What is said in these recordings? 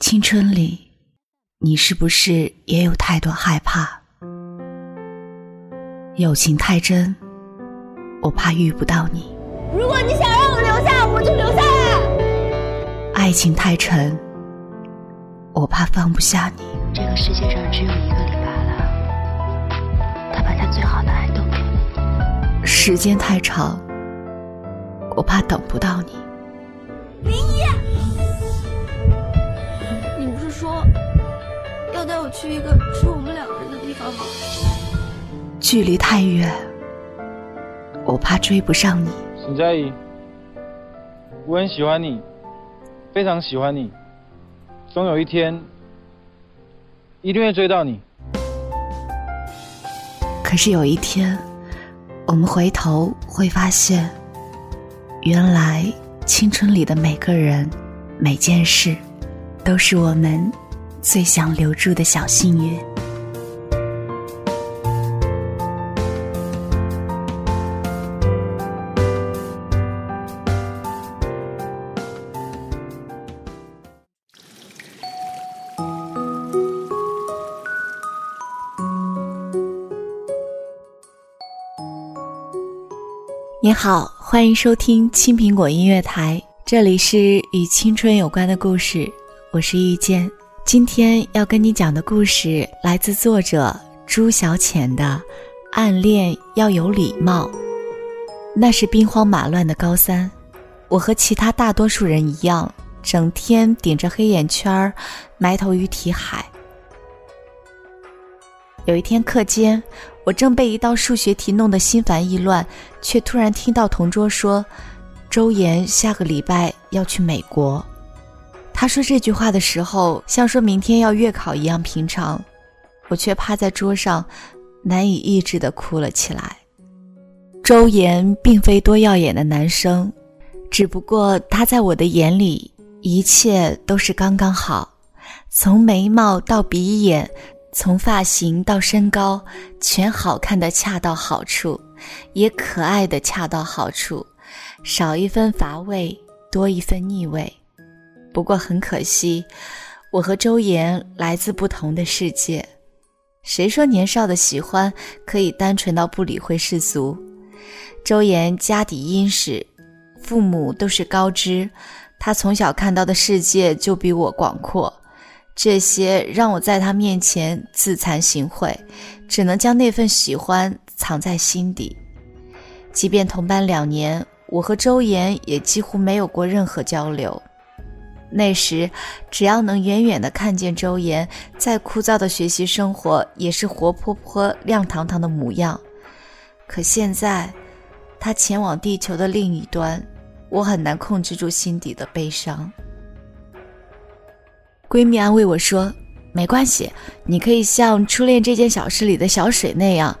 青春里，你是不是也有太多害怕？友情太真，我怕遇不到你。如果你想让我留下，我就留下来。爱情太沉，我怕放不下你。这个世界上只有一个李巴了，他把他最好的爱都给你。时间太长，我怕等不到你。林一，你去一个只有我们两个人的地方吗？距离太远，我怕追不上你。沈佳宜，我很喜欢你，非常喜欢你，总有一天一定会追到你。可是有一天，我们回头会发现，原来青春里的每个人、每件事，都是我们最想留住的小幸运。你好，欢迎收听青苹果音乐台，这里是与青春有关的故事，我是遇见。今天要跟你讲的故事来自作者朱小浅的《暗恋要有礼貌》。那是兵荒马乱的高三，我和其他大多数人一样，整天顶着黑眼圈儿，埋头于题海。有一天课间，我正被一道数学题弄得心烦意乱，却突然听到同桌说：“周岩下个礼拜要去美国。”他说这句话的时候，像说明天要月考一样平常，我却趴在桌上，难以抑制的哭了起来。周岩并非多耀眼的男生，只不过他在我的眼里，一切都是刚刚好，从眉毛到鼻眼。从发型到身高，全好看的恰到好处，也可爱的恰到好处，少一分乏味，多一分腻味。不过很可惜，我和周岩来自不同的世界。谁说年少的喜欢可以单纯到不理会世俗？周岩家底殷实，父母都是高知，他从小看到的世界就比我广阔。这些让我在他面前自惭形秽，只能将那份喜欢藏在心底。即便同班两年，我和周岩也几乎没有过任何交流。那时，只要能远远的看见周岩，再枯燥的学习生活也是活泼泼、亮堂堂的模样。可现在，他前往地球的另一端，我很难控制住心底的悲伤。闺蜜安慰我说：“没关系，你可以像《初恋这件小事》里的小水那样，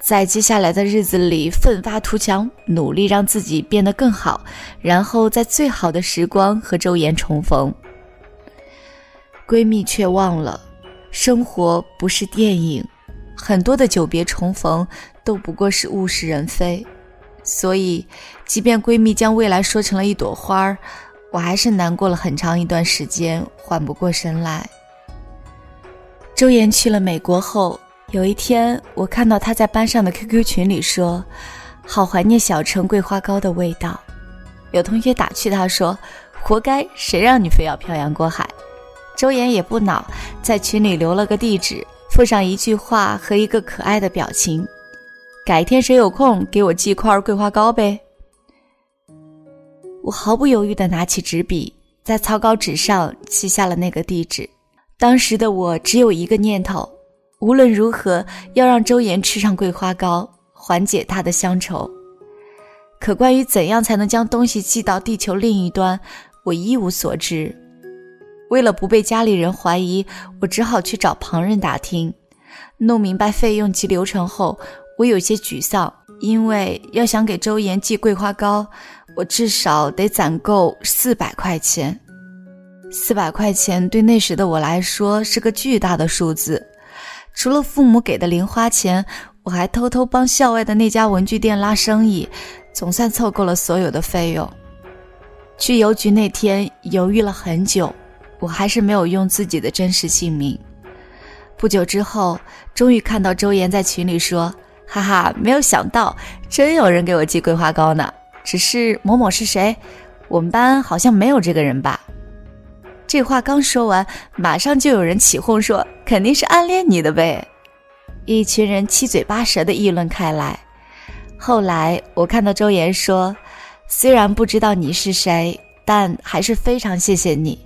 在接下来的日子里奋发图强，努力让自己变得更好，然后在最好的时光和周岩重逢。”闺蜜却忘了，生活不是电影，很多的久别重逢都不过是物是人非。所以，即便闺蜜将未来说成了一朵花儿。我还是难过了很长一段时间，缓不过神来。周岩去了美国后，有一天我看到他在班上的 QQ 群里说：“好怀念小城桂花糕的味道。”有同学打趣他说：“活该，谁让你非要漂洋过海？”周岩也不恼，在群里留了个地址，附上一句话和一个可爱的表情：“改天谁有空给我寄块桂花糕呗。”我毫不犹豫地拿起纸笔，在草稿纸上记下了那个地址。当时的我只有一个念头：无论如何要让周岩吃上桂花糕，缓解他的乡愁。可关于怎样才能将东西寄到地球另一端，我一无所知。为了不被家里人怀疑，我只好去找旁人打听。弄明白费用及流程后，我有些沮丧，因为要想给周岩寄桂花糕。我至少得攒够四百块钱，四百块钱对那时的我来说是个巨大的数字。除了父母给的零花钱，我还偷偷帮校外的那家文具店拉生意，总算凑够了所有的费用。去邮局那天犹豫了很久，我还是没有用自己的真实姓名。不久之后，终于看到周岩在群里说：“哈哈，没有想到，真有人给我寄桂花糕呢。只是某某是谁？我们班好像没有这个人吧？”这话刚说完，马上就有人起哄说：“肯定是暗恋你的呗！”一群人七嘴八舌的议论开来。后来我看到周岩说：“虽然不知道你是谁，但还是非常谢谢你。”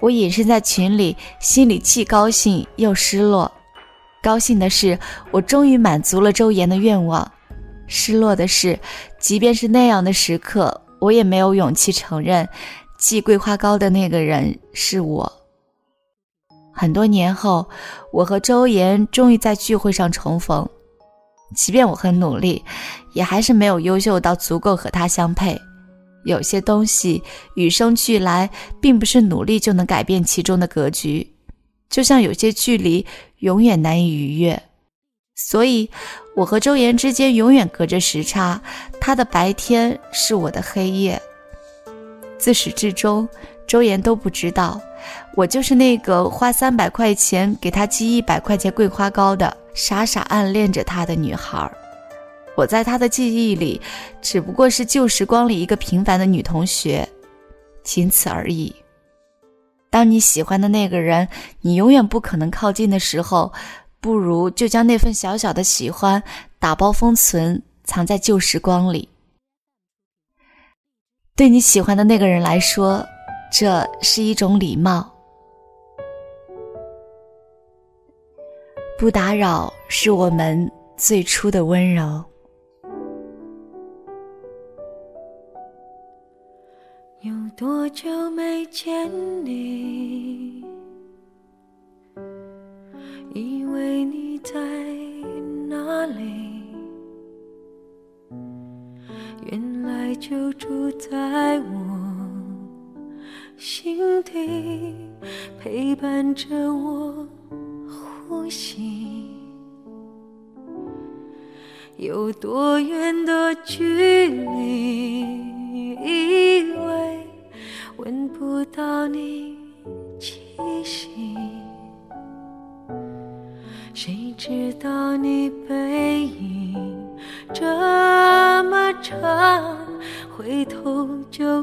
我隐身在群里，心里既高兴又失落。高兴的是，我终于满足了周岩的愿望；失落的是，即便是那样的时刻，我也没有勇气承认，寄桂花糕的那个人是我。很多年后，我和周岩终于在聚会上重逢。即便我很努力，也还是没有优秀到足够和他相配。有些东西与生俱来，并不是努力就能改变其中的格局。就像有些距离永远难以逾越，所以我和周岩之间永远隔着时差。他的白天是我的黑夜。自始至终，周岩都不知道，我就是那个花三百块钱给他寄一百块钱桂花糕的傻傻暗恋着他的女孩。我在他的记忆里，只不过是旧时光里一个平凡的女同学，仅此而已。当你喜欢的那个人，你永远不可能靠近的时候，不如就将那份小小的喜欢打包封存，藏在旧时光里。对你喜欢的那个人来说，这是一种礼貌。不打扰，是我们最初的温柔。有多久没见你？以为你在哪里？原来就住在我心底，陪伴着我呼吸。有多远的距离？以为。闻不到你气息，谁知道你背影这么长，回头就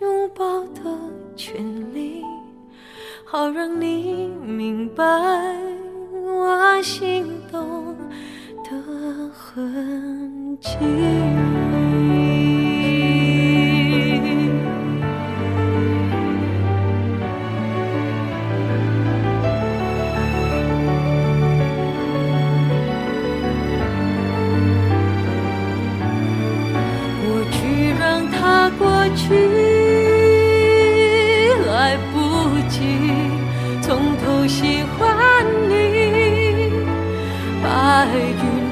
拥抱的权利，好让你明白我心动的痕迹。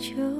就